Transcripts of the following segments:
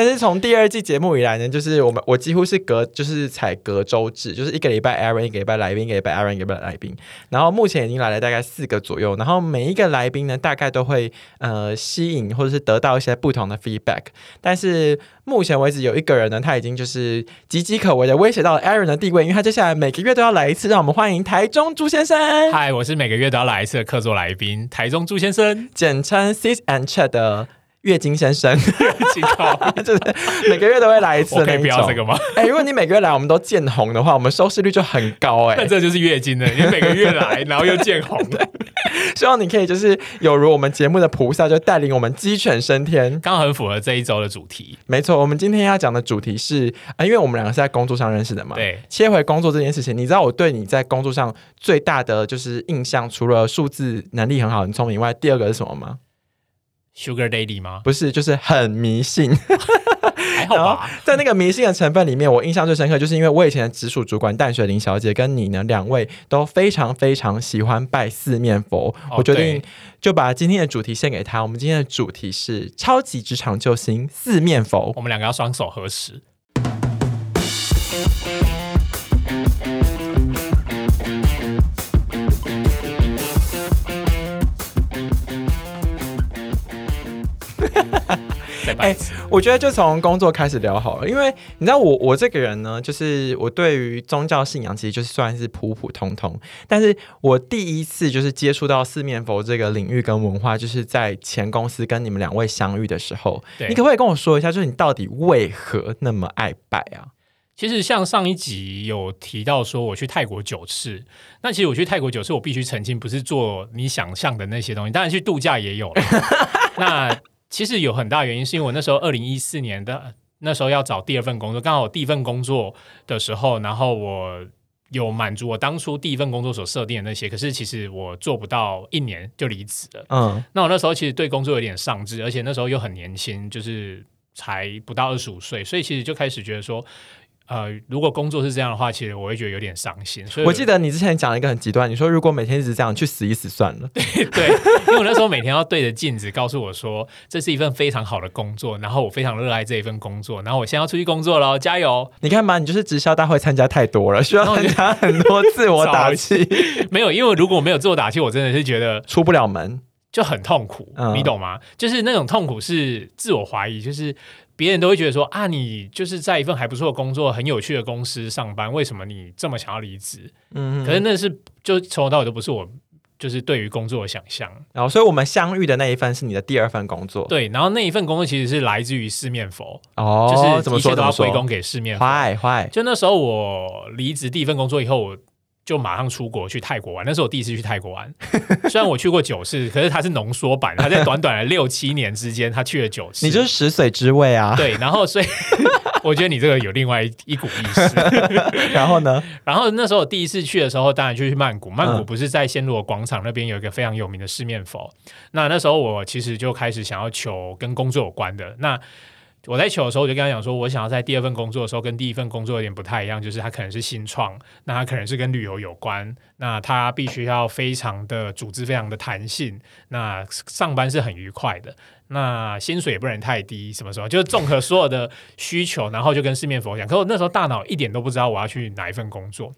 但是从第二季节目以来呢，就是我们我几乎是隔就是采隔周制，就是一个礼拜 Aaron，一个礼拜来宾，一个礼拜 Aaron，一个礼拜来宾。然后目前已经来了大概四个左右，然后每一个来宾呢，大概都会呃吸引或者是得到一些不同的 feedback。但是目前为止有一个人呢，他已经就是岌岌可危的威胁到了 Aaron 的地位，因为他接下来每个月都要来一次。让我们欢迎台中朱先生，嗨，我是每个月都要来一次的客座来宾，台中朱先生，简称 Sis and Chat 的。月经先生，就是每个月都会来一次可以不要这个吗？哎、如果你每个月来，我们都见红的话，我们收视率就很高哎、那 这就是月经了，你每个月来，然后又见红，希望你可以就是有如我们节目的菩萨，就带领我们鸡犬升天。刚好很符合这一周的主题。没错，我们今天要讲的主题是啊、因为我们两个是在工作上认识的嘛。。对，切回工作这件事情，你知道我对你在工作上最大的就是印象，除了数字能力很好、很聪明以外，第二个是什么吗？Sugar Daddy 吗？不是，就是很迷信。还好吧。在那个迷信的成分里面，我印象最深刻，就是因为我以前的直属主管淡水林小姐跟你呢两位都非常非常喜欢拜四面佛，哦我决定就把今天的主题献给他。我们今天的主题是超级职场救星四面佛。我们两个要双手合十。再拜，我觉得就从工作开始聊好了，因为你知道我我这个人呢，就是我对于宗教信仰其实就是算是普普通通，但是我第一次就是接触到四面佛这个领域跟文化，就是在前公司跟你们两位相遇的时候，对你可不可以跟我说一下，就是你到底为何那么爱拜啊？其实像上一集有提到说我去泰国九次，那其实我去泰国九次，我必须澄清，不是做你想象的那些东西，当然去度假也有了。那其实有很大原因是因为我那时候二零一四年的那时候要找第二份工作，刚好我第一份工作的时候，然后我有满足我当初第一份工作所设定的那些，可是其实我做不到一年就离职了。嗯，那我那时候其实对工作有点丧志，而且那时候又很年轻，就是才不到二十五岁，所以其实就开始觉得说，呃，如果工作是这样的话，其实我会觉得有点伤心。所以我记得你之前讲了一个很极端，你说如果每天一直这样，去死一死算了。对对，因为我那时候每天要对着镜子告诉我说，这是一份非常好的工作，然后我非常热爱这一份工作，然后我现在要出去工作了，加油！你看嘛，你就是直销大会参加太多了，需要参加很多自我打气，没有，因为如果没有自我打气，我真的是觉得出不了门。就很痛苦，嗯你懂吗？就是那种痛苦是自我怀疑，就是别人都会觉得说啊，你就是在一份还不错的工作、很有趣的公司上班，为什么你这么想要离职？嗯，可是那是就从头到尾都不是我，就是对于工作的想象。然后，所以我们相遇的那一份是你的第二份工作。对，然后那一份工作其实是来自于四面佛，哦，就是怎么说？一切都？要归功给四面佛。坏坏，就那时候我离职第一份工作以后，我就马上出国去泰国玩。那是我第一次去泰国玩，虽然我去过九次，可是它是浓缩版，他在短短的六七年之间，他去了九次。你就是食髓知味啊。对，然后所以 我觉得你这个有另外一一股意思。然后呢？然后那时候我第一次去的时候，当然就去曼谷。曼谷嗯不是在暹罗广场那边有一个非常有名的四面佛。那那时候我其实就开始想要求跟工作有关的。那我在求的时候，我就跟他讲说，我想要在第二份工作的时候跟第一份工作有点不太一样，就是它可能是新创，那他可能是跟旅游有关，那它必须要非常的组织非常的弹性，那上班是很愉快的。那薪水也不能太低，什么什么，就是综合所有的需求，然后就跟四面佛讲。可我那时候大脑一点都不知道我要去哪一份工作。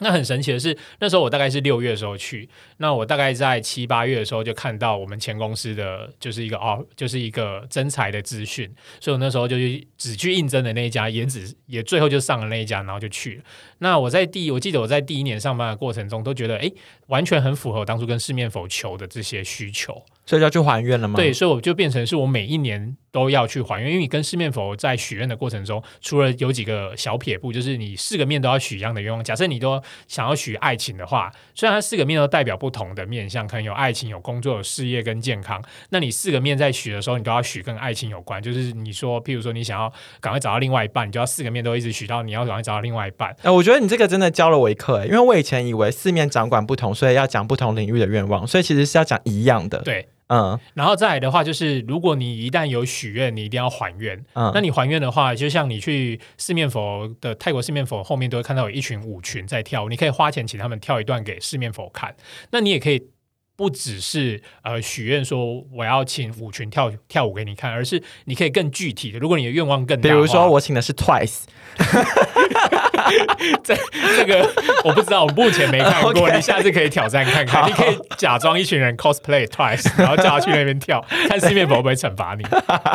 那很神奇的是，那时候我大概是六月的时候去，那我大概在七八月的时候就看到我们前公司的就是一个哦，就是一个征才的资讯，所以我那时候就去只去应征的那一家，也只也最后就上了那一家，然后就去了。那我在第我记得我在第一年上班的过程中，都觉得诶，完全很符合当初跟四面否求的这些需求。所以就要去还愿了吗？对，，所以我就变成是我每一年都要去还愿，因为你跟四面佛在许愿的过程中，除了有几个小撇步，就是你四个面都要许一样的愿望。假设你都想要许爱情的话，虽然它四个面都代表不同的面向，可能有爱情、有工作、有事业跟健康，那你四个面在许的时候，你都要许跟爱情有关。就是你说，譬如说你想要赶快找到另外一半，你就要四个面都一直许到你要赶快找到另外一半。呃，我觉得你这个真的教了我一课，欸因为我以前以为四面掌管不同，所以要讲不同领域的愿望，所以其实是要讲一样的。，对，嗯然后再来的话，就是如果你一旦有许愿，你一定要还愿。嗯，那你还愿的话，就像你去四面佛的泰国四面佛后面都会看到有一群舞群在跳舞，你可以花钱请他们跳一段给四面佛看。那你也可以不只是呃许愿说我要请舞群跳跳舞给你看，而是你可以更具体的。如果你的愿望更大比，如说我请的是 Twice，这这个我不知道，我目前没看过。你下次可以挑战看看，你可以假装一群人 cosplay twice，然后叫他去那边跳，看四面佛会不会惩罚你。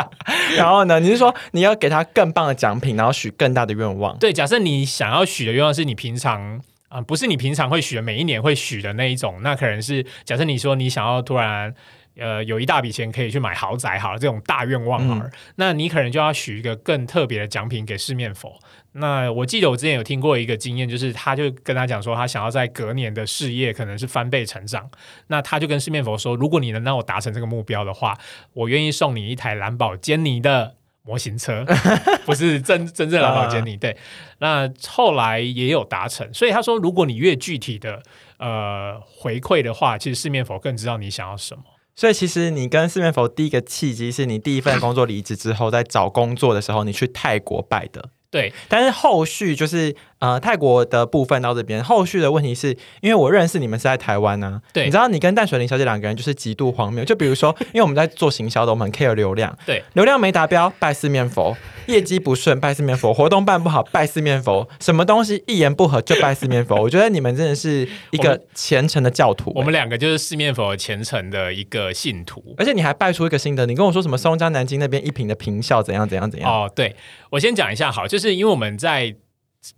然后呢，你是说你要给他更棒的奖品，然后许更大的愿望？对，假设你想要许的愿望是你平常。啊、不是你平常会许的，每一年会许的那一种，那可能是假设你说你想要突然呃有一大笔钱可以去买豪宅，好了，这种大愿望好了，嗯那你可能就要许一个更特别的奖品给四面佛。那我记得我之前有听过一个经验，就是他就跟他讲说，他想要在隔年的事业可能是翻倍成长，那他就跟四面佛说，如果你能让我达成这个目标的话，我愿意送你一台蓝宝坚尼的模型车，不是真真正的兰博基尼。对，那后来也有达成，所以他说，如果你越具体的呃回馈的话，其实四面佛更知道你想要什么。所以其实你跟四面佛第一个契机是你第一份工作离职之后，在找工作的时候，你去泰国拜的。对，但是后续就是呃泰国的部分到这边，后续的问题是因为我认识你们是在台湾呢、对你知道你跟淡水林小姐两个人就是极度荒谬。就比如说，因为我们在做行销的，我们很 care 流量，对，流量没达标拜四面佛，业绩不顺拜四面佛，活动办不好拜四面佛，什么东西一言不合就拜四面佛。我觉得你们真的是一个虔诚的教徒、我们两个就是四面佛虔诚的一个信徒。而且你还拜出一个新的，你跟我说什么松江南京那边一品的平效怎样怎样怎样？哦，对，我先讲一下好，就是因为我们在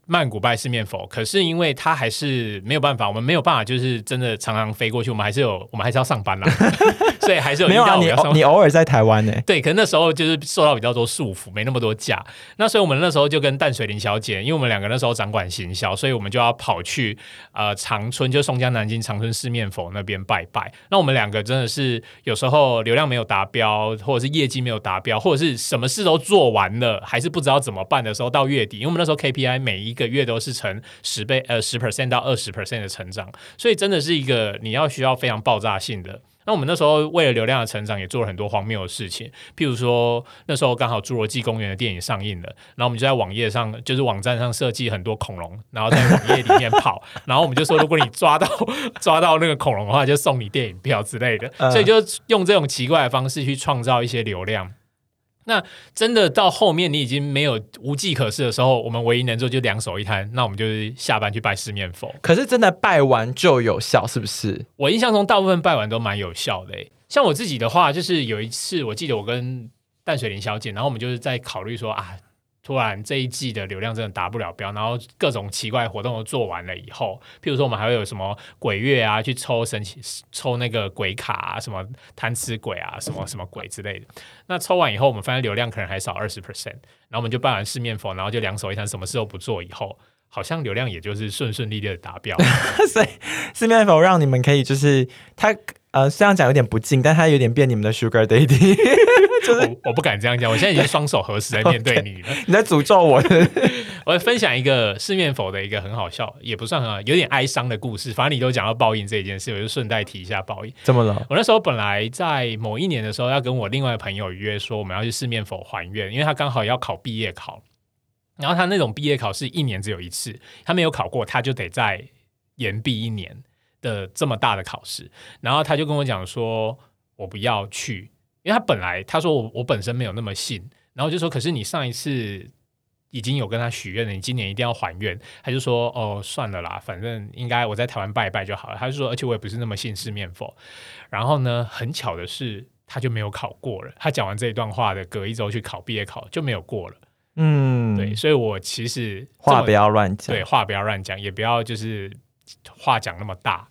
曼谷拜四面佛，可是因为他还是没有办法，我们没有办法，就是真的常常飞过去，我们还是有，我们还是要上班啦，所以还是有没有啊，你你偶尔在台湾呢、对，可能那时候就是受到比较多束缚，没那么多假。那所以我们那时候就跟淡水林小姐，因为我们两个那时候掌管行销，所以我们就要跑去呃长春，就松江南京长春四面佛那边拜拜。那我们两个真的是有时候流量没有达标，或者是业绩没有达标，或者是什么事都做完了，还是不知道怎么办的时候，到月底，因为我们那时候 KPI 每一个月都是成十倍呃十 percent 到二十 percent 的成长，所以真的是一个你要需要非常爆炸性的。那我们那时候为了流量的成长，也做了很多荒谬的事情，譬如说那时候刚好《侏罗纪公园》的电影上映了，然后我们就在网页上，就是网站上设计很多恐龙，然后在网页里面跑，然后我们就说，如果你抓到抓到那个恐龙的话，就送你电影票之类的，嗯。所以就用这种奇怪的方式去创造一些流量。那真的到后面你已经没有无计可施的时候，我们唯一能做就两手一摊，那我们就是下班去拜四面佛。可是真的拜完就有效，是不是？我印象中大部分拜完都蛮有效的、欸。像我自己的话，就是有一次我记得我跟淡水林小姐，然后我们就是在考虑说啊，突然这一季的流量真的达不了标，然后各种奇怪活动都做完了以后，譬如说我们还会有什么鬼月啊，去抽神奇抽那个鬼卡啊，什么贪吃鬼啊，什么什么鬼之类的。那抽完以后，我们发现流量可能还少二十 percent，然后我们就办完四面佛，然后就两手一摊，什么事都不做以后。好像流量也就是顺顺利利的达标，所以四面佛让你们可以就是他呃，这样讲有点不敬，但他有点变你们的 Sugar Daddy。我我不敢这样讲，我现在已经双手合十在面对你了。你在诅咒我？我分享一个四面佛的一个很好笑，也不算很好，有点哀伤的故事。反正你都讲到报应这一件事，我就顺带提一下报应。怎么了？我那时候本来在某一年的时候，要跟我另外的朋友约说，我们要去四面佛还愿，因为他刚好要考毕业考，然后他那种毕业考试一年只有一次，他没有考过，他就得再延毕一年的这么大的考试。然后他就跟我讲说，我不要去，因为他本来他说我我本身没有那么信，然后就说，可是你上一次。已经有跟他许愿了，你今年一定要还愿。他就说：“哦，算了啦，反正应该我在台湾拜一拜就好了。”他就说：“而且我也不是那么信四面佛。”然后呢，很巧的是，他就没有考过了。他讲完这一段话的隔一周去考毕业考就没有过了。嗯，对，，所以我其实话不要乱讲。对话不要乱讲，也不要就是话讲那么大。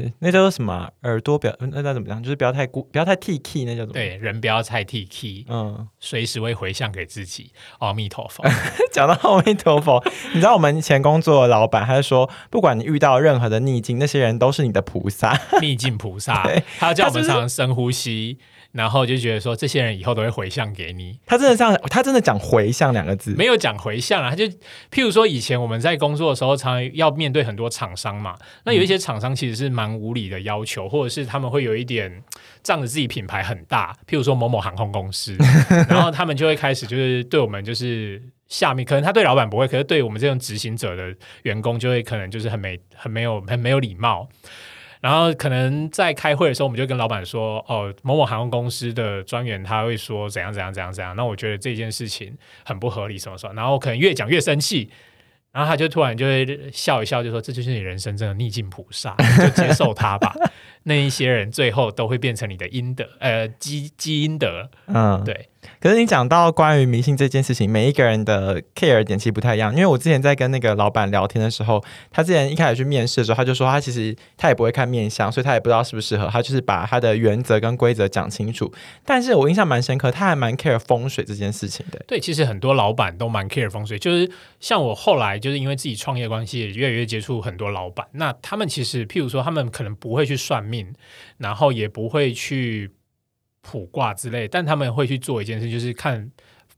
对，那叫做什么啊？耳朵不要，那叫怎么样？就是不要太孤，不要太 T key，那叫什么？，对，人不要太 T K，嗯，随时会回向给自己。阿弥陀佛。讲到阿弥陀佛，你知道我们前工作的老板，他就说，不管你遇到任何的逆境，那些人都是你的菩萨。逆境菩萨对，他叫我们常常深呼吸，然后就觉得说这些人以后都会回向给你。他真的这样，他真的讲回向两个字。没有讲回向啊，他就譬如说以前我们在工作的时候，常常要面对很多厂商嘛，那有一些厂商其实是蛮无理的要求，或者是他们会有一点仗着自己品牌很大，譬如说某某航空公司，然后他们就会开始就是对我们就是。下面可能他对老板不会，可是对我们这种执行者的员工就会可能就是很没很没有很没有礼貌。然后可能在开会的时候，我们就跟老板说，哦，某某航空公司的专员他会说怎样怎样怎样怎样，那我觉得这件事情很不合理，什么什么，然后可能越讲越生气。然后他就突然就会笑一笑，就说：“这就是你人生真的逆境菩萨，就接受他吧。那一些人最后都会变成你的阴德，呃，基基因德。嗯，对。可是你讲到关于迷信这件事情，每一个人的 care 点其实不太一样。因为我之前在跟那个老板聊天的时候，他之前一开始去面试的时候，他就说他其实他也不会看面相，所以他也不知道适不适合。他就是把他的原则跟规则讲清楚。但是我印象蛮深刻，他还蛮 care 风水这件事情的。对，其实很多老板都蛮 care 风水，就是像我后来就是因为自己创业关系，也越来越接触很多老板。那他们其实，譬如说，他们可能不会去算命，然后也不会去。卜卦之类，但他们会去做一件事，就是看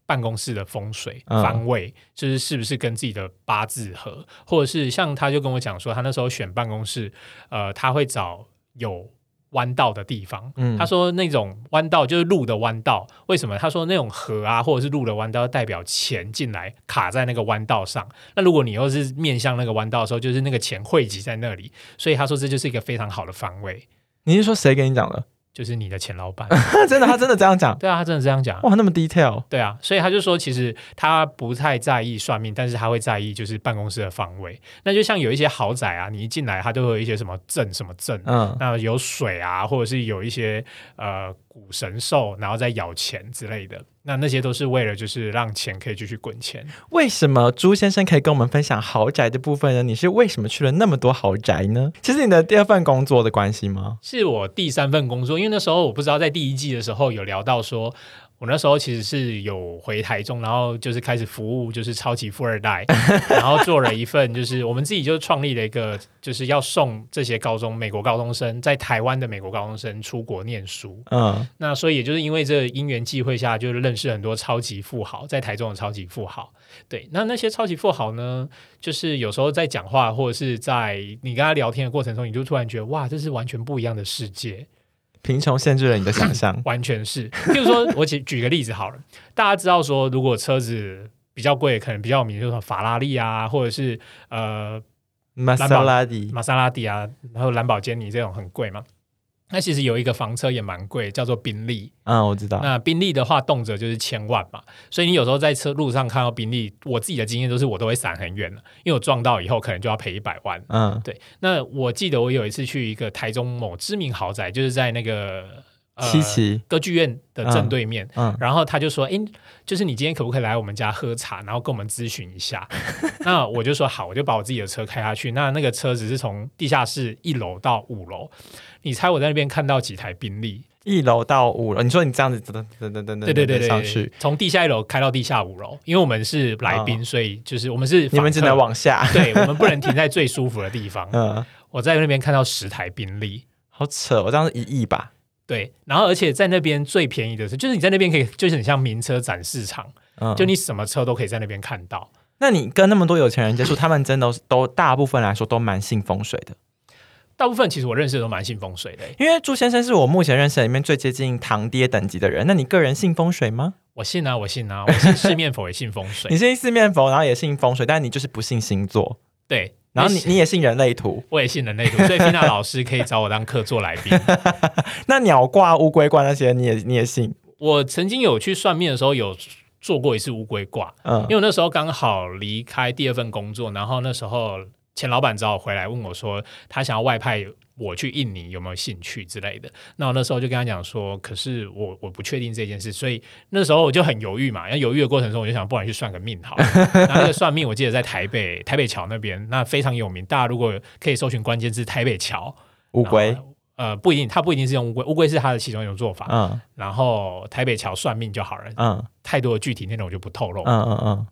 办公室的风水方位，就是是不是跟自己的八字合，或者是像他就跟我讲说，他那时候选办公室，呃，他会找有弯道的地方。嗯，他说那种弯道就是路的弯道，为什么？他说那种河啊，或者是路的弯道，代表钱进来卡在那个弯道上。那如果你又是面向那个弯道的时候，就是那个钱汇集在那里。所以他说这就是一个非常好的方位。你是说谁跟你讲的？就是你的前老板，真的，他真的这样讲。对啊，他真的这样讲。哇，那么 detail。对啊，所以他就说，其实他不太在意算命，但是他会在意就是办公室的方位。那就像有一些豪宅啊，你一进来，他都会有一些什么镇什么镇，嗯，那有水啊，或者是有一些呃。古神兽，然后再咬钱之类的，那那些都是为了就是让钱可以继续滚钱。为什么朱先生可以跟我们分享豪宅的部分呢？你是为什么去了那么多豪宅呢？其实你的第二份工作的关系吗？是我第三份工作，因为那时候我不知道在第一季的时候有聊到说。我那时候其实是有回台中，然后就是开始服务，就是超级富二代，然后做了一份，就是我们自己就创立了一个，就是要送这些高中美国高中生在台湾的美国高中生出国念书。嗯，那所以也就是因为这因缘际会下，就是认识很多超级富豪，在台中的超级富豪。对，那那些超级富豪呢，就是有时候在讲话或者是在你跟他聊天的过程中，你就突然觉得哇，这是完全不一样的世界。贫穷限制了你的想象，完全是。譬如说，我举举个例子好了，大家知道说，如果车子比较贵，可能比较有名，就是法拉利啊，或者是呃玛莎拉蒂、玛莎拉蒂啊，然后兰博基尼这种很贵嘛。那其实有一个房车也蛮贵，叫做宾利。嗯，我知道。那宾利的话，动辄就是千万嘛。所以你有时候在车路上看到宾利，我自己的经验都是我都会闪很远了，因为我撞到以后可能就要赔一百万。嗯，对。那我记得我有一次去一个台中某知名豪宅，就是在那个。七七歌剧院的正对面，嗯，然后他就说：“哎，就是你今天可不可以来我们家喝茶，然后跟我们咨询一下？”那我就说好，我就把我自己的车开下去。那那个车子是从地下室一楼到五楼，你猜我在那边看到几台宾利？一楼到五楼，你说你这样子等等等等等，对对对对，上去从地下一楼开到地下五楼，因为我们是来宾，所以就是我们是你们只能往下，对我们不能停在最舒服的地方。嗯，我在那边看到十台宾利，好扯，我这样是一亿吧？对，然后而且在那边最便宜的是，就是你在那边可以，就是很像名车展示场，就你什么车都可以在那边看到。那你跟那么多有钱人接触，他们真的都大部分来说都蛮信风水的。大部分其实我认识的都蛮信风水的，因为朱先生是我目前认识里面最接近堂爹等级的人。那你个人信风水吗？我信啊，我信啊，我信四面佛也信风水。你信四面佛，然后也信风水，但你就是不信星座。对。然后你你也信人类图，我也信人类图，所以缇娜老师可以找我当客座来宾。那鸟卦、乌龟卦那些，你也你也信？我曾经有去算命的时候，有做过一次乌龟卦，嗯，因为那时候刚好离开第二份工作，然后那时候前老板找我回来问我说，他想要外派。我去印尼有没有兴趣之类的？那我那时候就跟他讲说，可是我我不确定这件事，所以那时候我就很犹豫嘛。然后犹豫的过程中，我就想，不然去算个命好了。那个算命，我记得在台北台北桥那边，那非常有名。大家如果可以搜寻关键字“台北桥乌龟”，呃，不一定，他不一定是用乌龟，乌龟是他的其中一种做法。嗯，然后台北桥算命就好了。嗯，太多的具体内容我就不透露。嗯嗯嗯。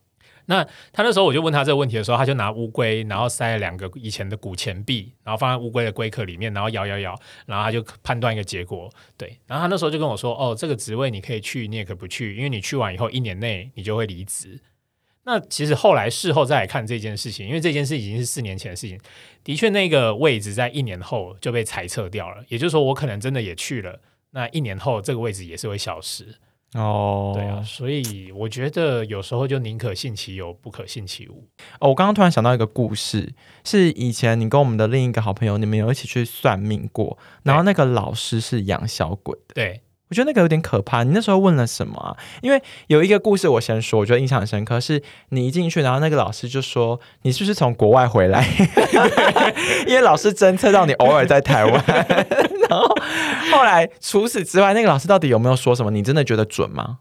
那他那时候我就问他这个问题的时候，他就拿乌龟，然后塞了两个以前的古钱币，然后放在乌龟的龟壳里面，然后摇摇摇，然后他就判断一个结果。对，然后他那时候就跟我说：“哦，这个职位你可以去，你也可不去，因为你去完以后一年内你就会离职。”那其实后来事后再来看这件事情，因为这件事已经是四年前的事情，的确那个位置在一年后就被裁撤掉了。也就是说，我可能真的也去了，那一年后这个位置也是会消失。哦，对啊，所以我觉得有时候就宁可信其有，不可信其无。哦，我刚刚突然想到一个故事，是以前你跟我们的另一个好朋友，你们有一起去算命过，然后那个老师是养小鬼的。对，我觉得那个有点可怕。你那时候问了什么？因为有一个故事我先说，我觉得印象很深刻，是你一进去，然后那个老师就说你是不是从国外回来？因为老师侦测到你偶尔在台湾。然后后来除此之外，那个老师到底有没有说什么？你真的觉得准吗？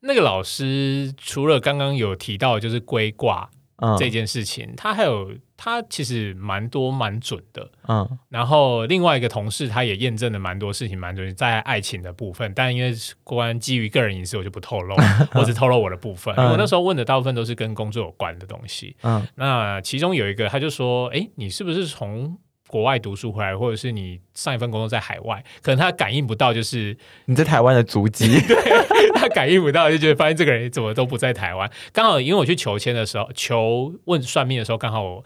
那个老师除了刚刚有提到就是龟卦嗯这件事情，他还有他其实蛮多蛮准的。嗯然后另外一个同事他也验证了蛮多事情，蛮准在爱情的部分，但因为关基于个人隐私，我就不透露，我只透露我的部分。嗯我那时候问的大部分都是跟工作有关的东西。嗯那其中有一个，他就说：“哎，你是不是从国外读书回来，或者是你上一份工作在海外？可能他感应不到，就是你在台湾的足迹。他感应不到，就觉得发现这个人怎么都不在台湾。刚好因为我去求签的时候，求问算命的时候，刚好我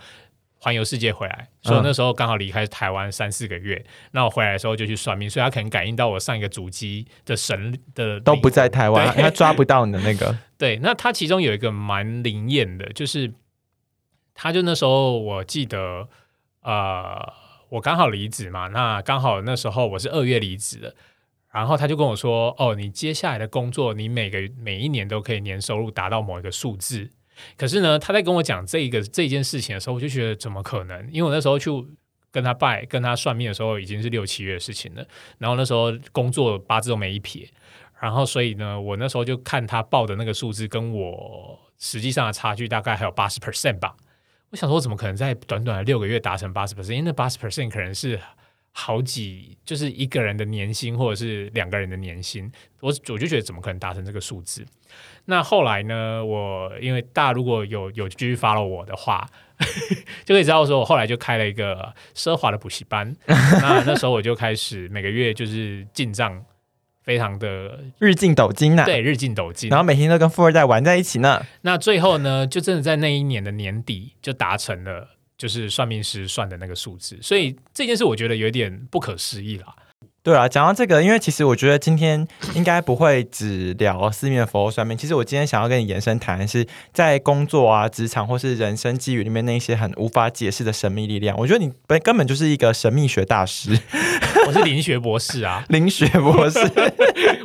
环游世界回来，所以那时候刚好离开台湾三四个月。那我回来的时候就去算命，所以他可能感应到我上一个主机的神的都不在台湾，他抓不到你的那个。对，那他其中有一个蛮灵验的，就是他就那时候我记得，呃，我刚好离职嘛，那刚好那时候我是二月离职的，然后他就跟我说，哦，你接下来的工作，你每个每一年都可以年收入达到某一个数字。可是呢，他在跟我讲这一个这件事情的时候，我就觉得怎么可能？因为我那时候去跟他拜、跟他算命的时候，已经是六七月的事情了。然后那时候工作八字都没一撇，然后所以呢，我那时候就看他报的那个数字，跟我实际上的差距大概还有八十 percent 吧。我想说，我怎么可能在短短的六个月达成八十 percent？因为那八十 percent 可能是好几，就是一个人的年薪或者是两个人的年薪。我我就觉得怎么可能达成这个数字？那后来呢？我因为大家如果有有继续 follow 我的话，就可以知道说，我后来就开了一个奢华的补习班。那那时候我就开始每个月就是进账非常的日进斗金呐、对日进斗金然。后每天都跟富二代玩在一起呢。那最后呢，就真的在那一年的年底就达成了，就是算命师算的那个数字。所以这件事我觉得有点不可思议啦。对啊，讲到这个，因为其实我觉得今天应该不会只聊四面佛算命。其实我今天想要跟你延伸谈的是，在工作啊、职场或是人生机遇里面那一些很无法解释的神秘力量。我觉得你本根本就是一个神秘学大师，我是灵学博士啊，灵学博士。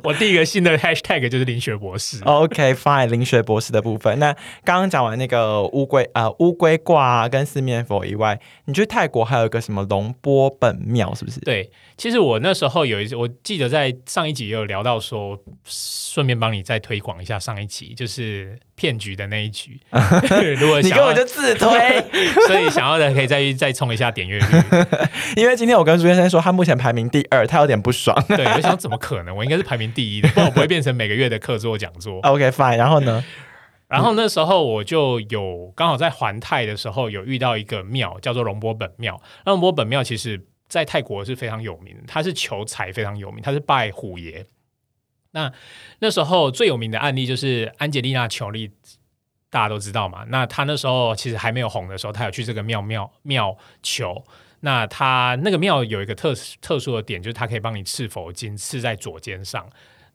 我第一个新的 hashtag 就是林学博士。OK fine，林学博士的部分。那刚刚讲完那个乌龟呃乌龟卦啊跟四面佛以外，你去泰国还有一个什么龙波本庙是不是？对，其实我那时候有一次，我记得在上一集也有聊到说，顺便帮你再推广一下上一集，就是骗局的那一局。如果你根本就自推，所以想要的可以再再冲一下点阅率。因为今天我跟朱先生说他目前排名第二，他有点不爽。对，我想怎么可能？我应该是排名第一的，不然我不会变成每个月的课座讲座。OK fine，然后呢？然后那时候我就有刚好在环泰的时候有遇到一个庙，叫做龙波本庙。那龙波本庙其实在泰国是非常有名的，它是求财非常有名，它是拜虎爷。那那时候最有名的案例就是安吉丽娜·裘丽，大家都知道嘛。那她那时候其实还没有红的时候，她有去这个庙庙庙求。那她那个庙有一个特特殊的点，就是它可以帮你刺佛经，刺在左肩上。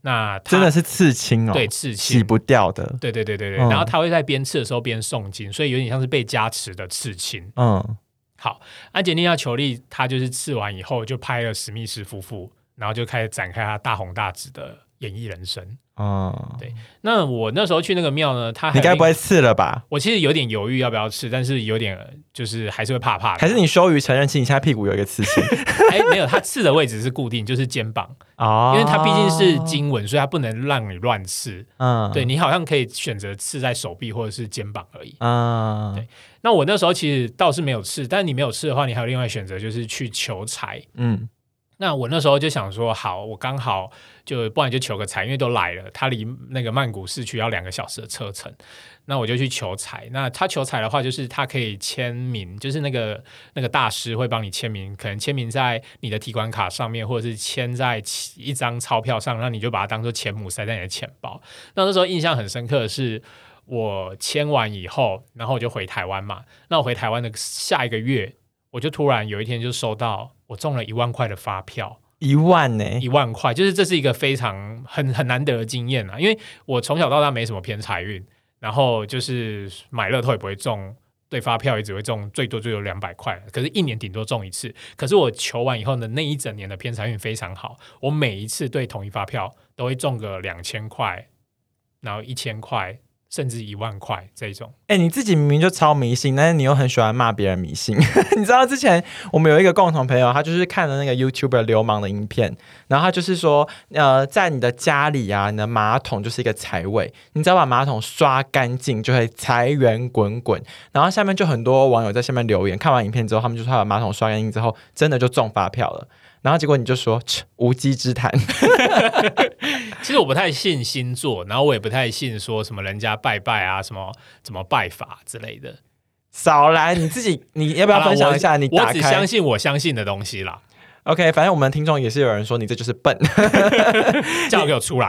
那真的是刺青哦，对刺青洗不掉的。对对对对对，嗯然后他会在边刺的时候边诵经，所以有点像是被加持的刺青。嗯，好，安吉丽娜·裘丽她就是刺完以后就拍了史密斯夫妇，然后就开始展开她大红大紫的演艺人生。哦，对那我那时候去那个庙呢，他还你该不会刺了吧？我其实有点犹豫要不要刺，但是有点就是还是会怕怕的。还是你羞于承认，其实你现在屁股有一个刺青 哎没有，他刺的位置是固定，就是肩膀，哦因为它毕竟是经文，所以它不能让你乱刺。嗯对你好像可以选择刺在手臂或者是肩膀而已。嗯对那我那时候其实倒是没有刺，但你没有刺的话，你还有另外选择，就是去求财。嗯那我那时候就想说，好，我刚好就不然就求个财，因为都来了，他离那个曼谷市区要两个小时的车程，那我就去求财。那他求财的话，就是他可以签名，就是那个那个大师会帮你签名，可能签名在你的提款卡上面，或者是签在一张钞票上，那你就把它当做钱母塞在你的钱包。那那时候印象很深刻的是。我签完以后，然后我就回台湾嘛。那我回台湾的下一个月，我就突然有一天就收到我中了一万块的发票。一万呢、一万块，就是这是一个非常很很难得的经验啊！因为我从小到大没什么偏财运，然后就是买乐透也不会中，对发票也只会中最多最多两百块，可是一年顶多中一次。可是我求完以后呢，那一整年的偏财运非常好，我每一次对统一发票都会中个两千块，然后一千块，甚至一万块这种。哎、你自己明明就超迷信，但是你又很喜欢骂别人迷信。你知道之前我们有一个共同朋友，他就是看了那个 YouTuber 流氓的影片，然后他就是说，呃，在你的家里啊，你的马桶就是一个财位，你只要把马桶刷干净，就会财源滚滚。然后下面就很多网友在下面留言，看完影片之后，他们就说他把马桶刷干净之后，真的就中发票了。然后结果你就说无稽之谈，其实我不太信星座，然后我也不太信说什么人家拜拜啊，什么怎么拜法之类的。少来你自己，你要不要分享一下你我只相信我相信的东西啦，？OK，反正我们听众也是有人说你这就是笨，叫我给我出来。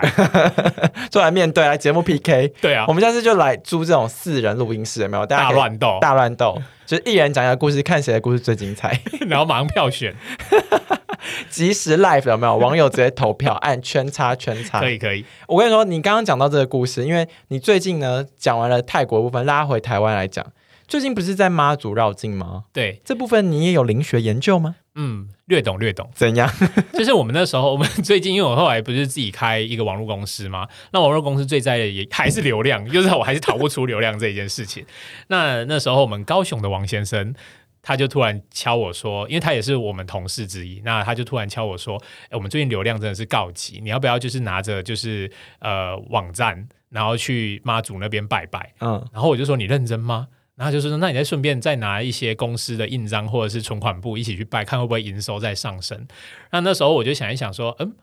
出来面对来节目 PK。对啊我，们下次就来租这种四人录音室，有没有？大乱斗，大乱斗，就是一人讲一个故事，看谁的故事最精彩。然后马上票选，即时 live 有没有？网友直接投票，按圈叉圈叉可。以可以。我跟你说，你刚刚讲到这个故事，因为你最近呢讲完了泰国部分，拉回台湾来讲，最近不是在妈祖绕境吗？对，这部分你也有灵学研究吗？嗯，略懂略懂。怎样？就是我们那时候，我们最近因为我后来不是自己开一个网络公司嘛，那网络公司最在意的也还是流量，就是我还是逃不出流量这一件事情。那那时候我们高雄的王先生。他就突然敲我说，因为他也是我们同事之一，那他就突然敲我说：“哎、我们最近流量真的是告急，你要不要就是拿着就是呃网站，然后去妈祖那边拜拜？”嗯，然后我就说：“你认真吗？”然后就是说：“那你再顺便再拿一些公司的印章或者是存款簿一起去拜，看会不会营收再上升。”那那时候我就想一想说：“嗯，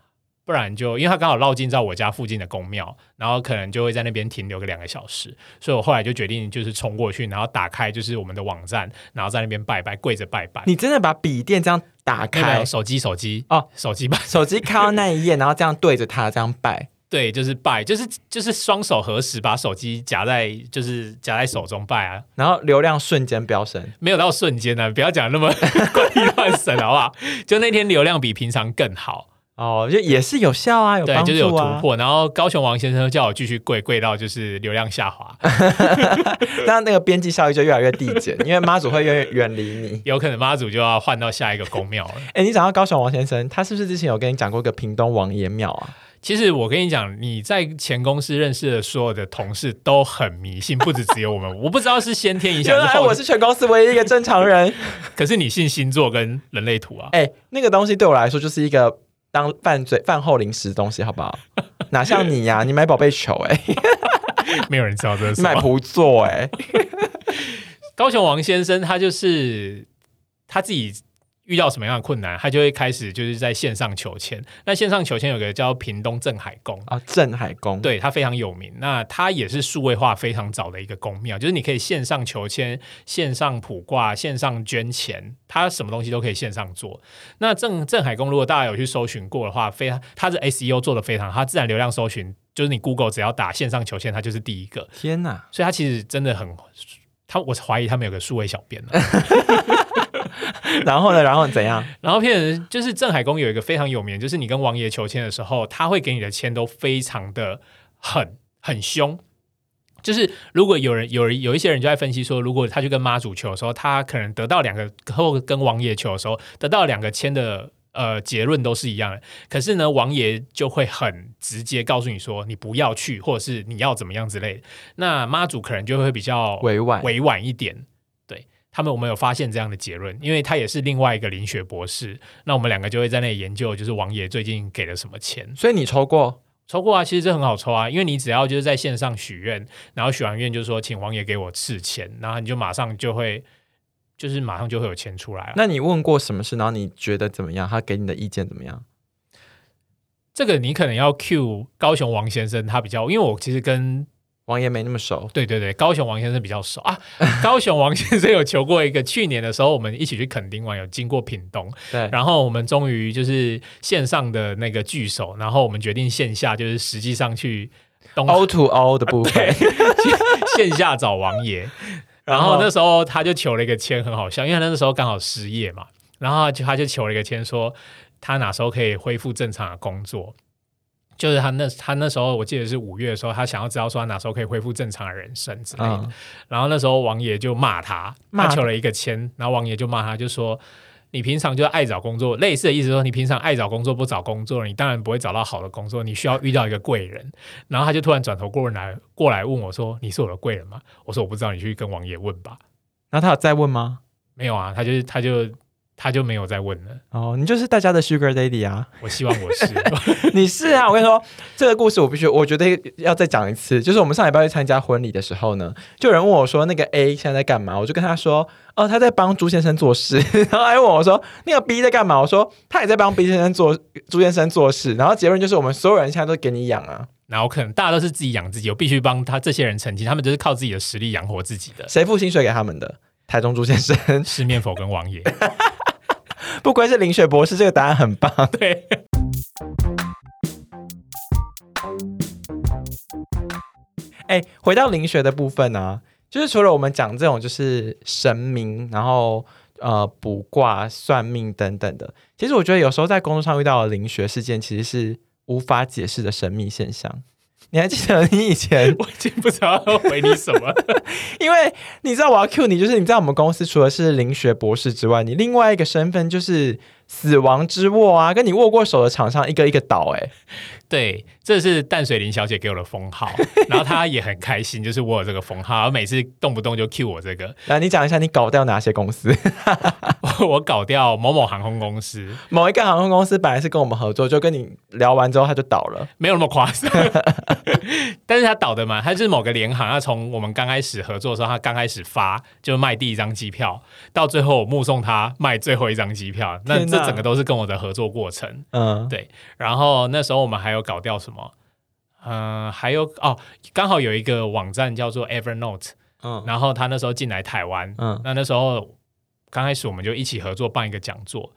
不然就因为他刚好绕进在我家附近的公庙，然后可能就会在那边停留个两个小时，所以我后来就决定就是冲过去，然后打开就是我们的网站，然后在那边拜拜，跪着拜拜。你真的把笔电这样打开，手机手机哦，手机拜，手机看到那一页，然后这样对着它这样拜。对，就是拜，就是就是双手合十，把手机夹在就是夹在手中拜啊。然后流量瞬间飙升，没有到瞬间呢、不要讲那么 怪力乱神好不好？就那天流量比平常更好，哦，就也是有效啊，有对，就是有。突破。然后高雄王先生叫我继续跪，跪到就是流量下滑 那那个边际效益就越来越递减，因为妈祖会越远远离你。有可能妈祖就要换到下一个公庙了。哎，你讲到高雄王先生，他是不是之前有跟你讲过一个屏东王爷庙啊？其实我跟你讲，你在前公司认识的所有的同事都很迷信，不止只有我们。我不知道是先天影响原来我是全公司唯一一个正常人。可是你信星座跟人类图啊？哎，那个东西对我来说就是一个当饭嘴饭后零食的东西，好不好？哪像你呀、你买宝贝球、哎，没有人知道这是你什么。买菩座、哎，高雄王先生他就是他自己遇到什么样的困难，他就会开始就是在线上求签。那线上求签有个叫屏东镇海宫。啊，镇海宫，，对，他非常有名。那他也是数位化非常早的一个宫庙，就是你可以线上求签、线上卜卦、线上捐钱，他什么东西都可以线上做。那镇镇海宫，如果大家有去搜寻过的话，非常它的 SEO 做的非常好，它自然流量搜寻就是你 Google 只要打线上求签，它就是第一个。天哪！所以它其实真的很，他我怀疑他们有个数位小编呢、然后呢？然后怎样？然后骗人就是镇海宫有一个非常有名，就是你跟王爷求签的时候，他会给你的签都非常的狠很凶。就是如果有人有人有一些人就在分析说，如果他去跟妈祖求的时候，他可能得到两个，或跟王爷求的时候，得到两个签的呃结论都是一样的。可是呢，王爷就会很直接告诉你说，你不要去，或者是你要怎么样之类的。那妈祖可能就会比较委婉委婉一点。对他们，我们有发现这样的结论，因为他也是另外一个林学博士。那我们两个就会在那里研究，就是王爷最近给了什么钱。所以你抽过？抽过啊，其实这很好抽啊，因为你只要就是在线上许愿，然后许完愿就说请王爷给我赐钱，然后你就马上就会，就是马上就会有钱出来了。那你问过什么事？然后你觉得怎么样？他给你的意见怎么样？这个你可能要 Q 高雄王先生，他比较，因为我其实跟王爷没那么熟，对对对，高雄王先生比较熟啊。高雄王先生有求过一个，去年的时候我们一起去垦丁玩，有经过屏东，对，然后我们终于就是线上的那个聚首，然后我们决定线下就是实际上去东 O to O 的部分，线下找王爷。然后那时候他就求了一个签，很好笑，因为他那时候刚好失业嘛，然后他就他就求了一个签说。他哪时候可以恢复正常的工作。就是他那他那时候我记得是五月的时候，他想要知道说他哪时候可以恢复正常的人生之类的。嗯然后那时候王爷就骂他，骂求了一个签，然后王爷就骂他，就说你平常就爱找工作，类似的意思说你平常爱找工作不找工作，你当然不会找到好的工作，你需要遇到一个贵人。然后他就突然转头过来过来问我说：“你是我的贵人吗？”我说：“我不知道，你去跟王爷问吧。然后他有再问吗？”没有啊，他就是他就他就没有再问了。哦，你就是大家的 Sugar Daddy 啊！我希望我是 你是啊，我跟你说，这个故事我必须，我觉得要再讲一次。就是我们上礼拜去参加婚礼的时候呢，就有人问我说，那个 A 现在在干嘛？我就跟他说，哦，他在帮朱先生做事。然后还问我说，那个 B 在干嘛？我说他也在帮 B 先生做朱先生做事。然后结论就是，我们所有人现在都给你养啊，然后可能大家都是自己养自己，我必须帮他这些人澄清，他们就是靠自己的实力养活自己的。谁付薪水给他们的？台中朱先生，是面否跟王爷，不愧是林雪博士，这个答案很棒。对，哎，回到灵学的部分呢、就是除了我们讲这种就是神明，然后呃卜卦、算命等等的，其实我觉得有时候在工作上遇到的灵学事件，其实是无法解释的神秘现象。你还记得你以前，我已经不知道要回你什么。因为你知道我要 cue 你，就是你在我们公司除了是林学博士之外，你另外一个身份就是死亡之握啊，跟你握过手的厂商一个一个倒、哎，对，这是淡水林小姐给我的封号，然后她也很开心，就是我有这个封号，然后每次动不动就 cue 我这个，来你讲一下你搞掉哪些公司？我搞掉某某航空公司，某一个航空公司本来是跟我们合作，就跟你聊完之后他就倒了。没有那么夸张，但是他倒的嘛，他是某个联航，他从我们刚开始合作的时候，他刚开始发就卖第一张机票，到最后我目送他卖最后一张机票，那这整个都是跟我的合作过程。嗯，对，然后那时候我们还有搞掉什么？嗯、还有哦，刚好有一个网站叫做 Evernote，嗯然后他那时候进来台湾，嗯那那时候刚开始我们就一起合作办一个讲座。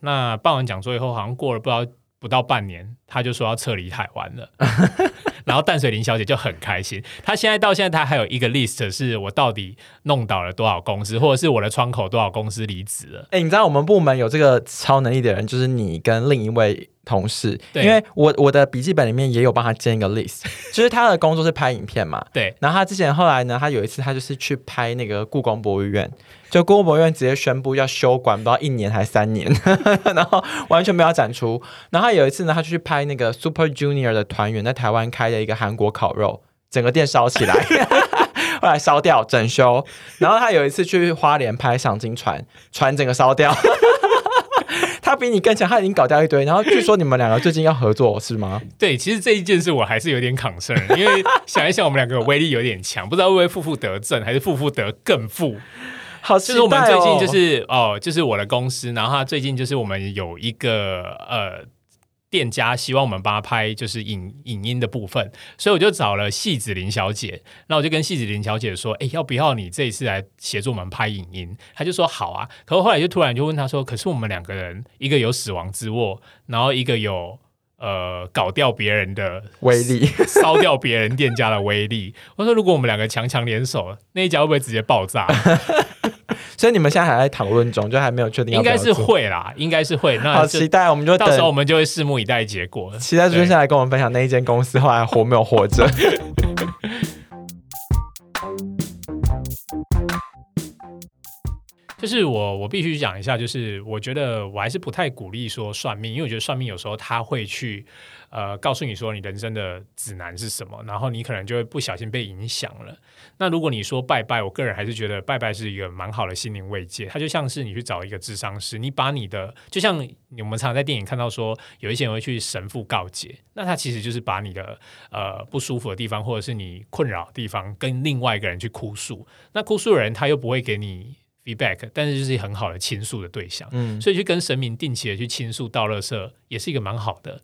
那办完讲座以后，好像过了不知道不到半年，他就说要撤离台湾了。然后淡水林小姐就很开心，她现在到现在她还有一个 list，是我到底弄倒了多少公司，或者是我的窗口多少公司离职了。哎、你知道我们部门有这个超能力的人，就是你跟另一位同事，因为我我的笔记本里面也有帮他建一个 list，就是他的工作是拍影片嘛。对，然后他之前后来呢，他有一次他就是去拍那个故宫博物院，就故博物院直接宣布要休馆，不知道一年还三年，然后完全没有展出。然后有一次呢，他就去拍那个 Super Junior 的团员在台湾开的一个韩国烤肉，整个店烧起来。后来烧掉整修，然后他有一次去花莲拍赏金船，船整个烧掉。他比你更强，他已经搞掉一堆。然后据说你们两个最近要合作是吗？对，其实这一件事我还是有点抗生因为想一想我们两个威力有点强，不知道会不会负负得正，还是负负得更负。好哦！就是我们最近就是哦，就是我的公司，然后他最近就是我们有一个呃店家希望我们帮他拍就是影影音的部分，所以我就找了戏子林小姐，那我就跟戏子林小姐说，哎，要不要你这一次来协助我们拍影音？她就说好啊，可是后来就突然就问她说，可是我们两个人一个有死亡之握，然后一个有。呃，搞掉别人的威力，烧掉别人店家的威力。我说，如果我们两个强强联手，那一家会不会直接爆炸？所以你们现在还在讨论中，就还没有确定要应该是会啦，应该是会。那好期待，我们就到时候我们就会拭目以待结果。期待朱先生来跟我们分享那一间公司后来活没有活着。就是我，我必须讲一下，就是我觉得我还是不太鼓励说算命，因为我觉得算命有时候他会去呃告诉你说你人生的指南是什么，然后你可能就会不小心被影响了。那如果你说拜拜，我个人还是觉得拜拜是一个蛮好的心灵慰藉，它就像是你去找一个智商师，你把你的就像我们常在电影看到说有一些人会去神父告解，那他其实就是把你的呃不舒服的地方或者是你困扰的地方跟另外一个人去哭诉，那哭诉的人他又不会给你。feedback，但是就是很好的倾诉的对象，嗯，所以去跟神明定期的去倾诉倒垃圾，也是一个蛮好的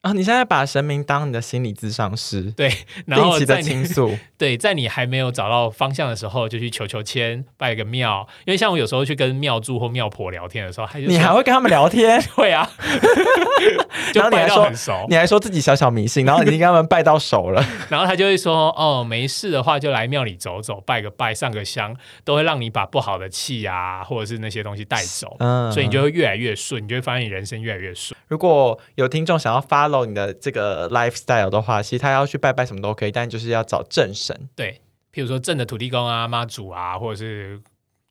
啊、你现在把神明当你的心理咨商师，对，然后在倾诉。对，在你还没有找到方向的时候，就去求求签，拜个庙。因为像我有时候去跟庙祝或庙婆聊天的时候，他就你还会跟他们聊天，会啊，就拜然后你还说你还说自己小小迷信，然后已经跟他们拜到手了。然后他就会说：“哦，没事的话就来庙里走走，拜个拜，上个香，都会让你把不好的气啊，或者是那些东西带走。嗯，所以你就会越来越顺，你就会发现你人生越来越顺。如果有听众想要 follow 你的这个 lifestyle 的话，其实他要去拜拜什么都可以，但就是要找正神。对，譬如说正的土地公啊、妈祖啊，或者是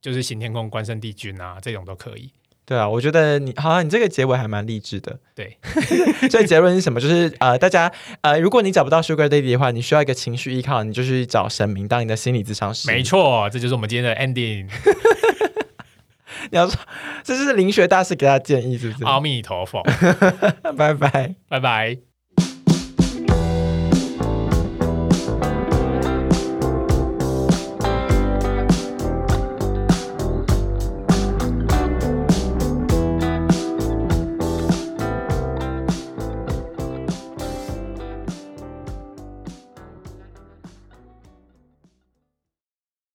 就是行天宫、关圣帝君啊，这种都可以。对啊，我觉得你好像你这个结尾还蛮励志的。对，所以结论是什么？就是呃，大家呃，如果你找不到 Sugar Daddy 的话，你需要一个情绪依靠，你就去找神明当你的心理咨商师。没，错，这就是我们今天的 ending。你要说这是灵学大师给他的建议，是不是？阿弥陀佛，拜拜。拜拜。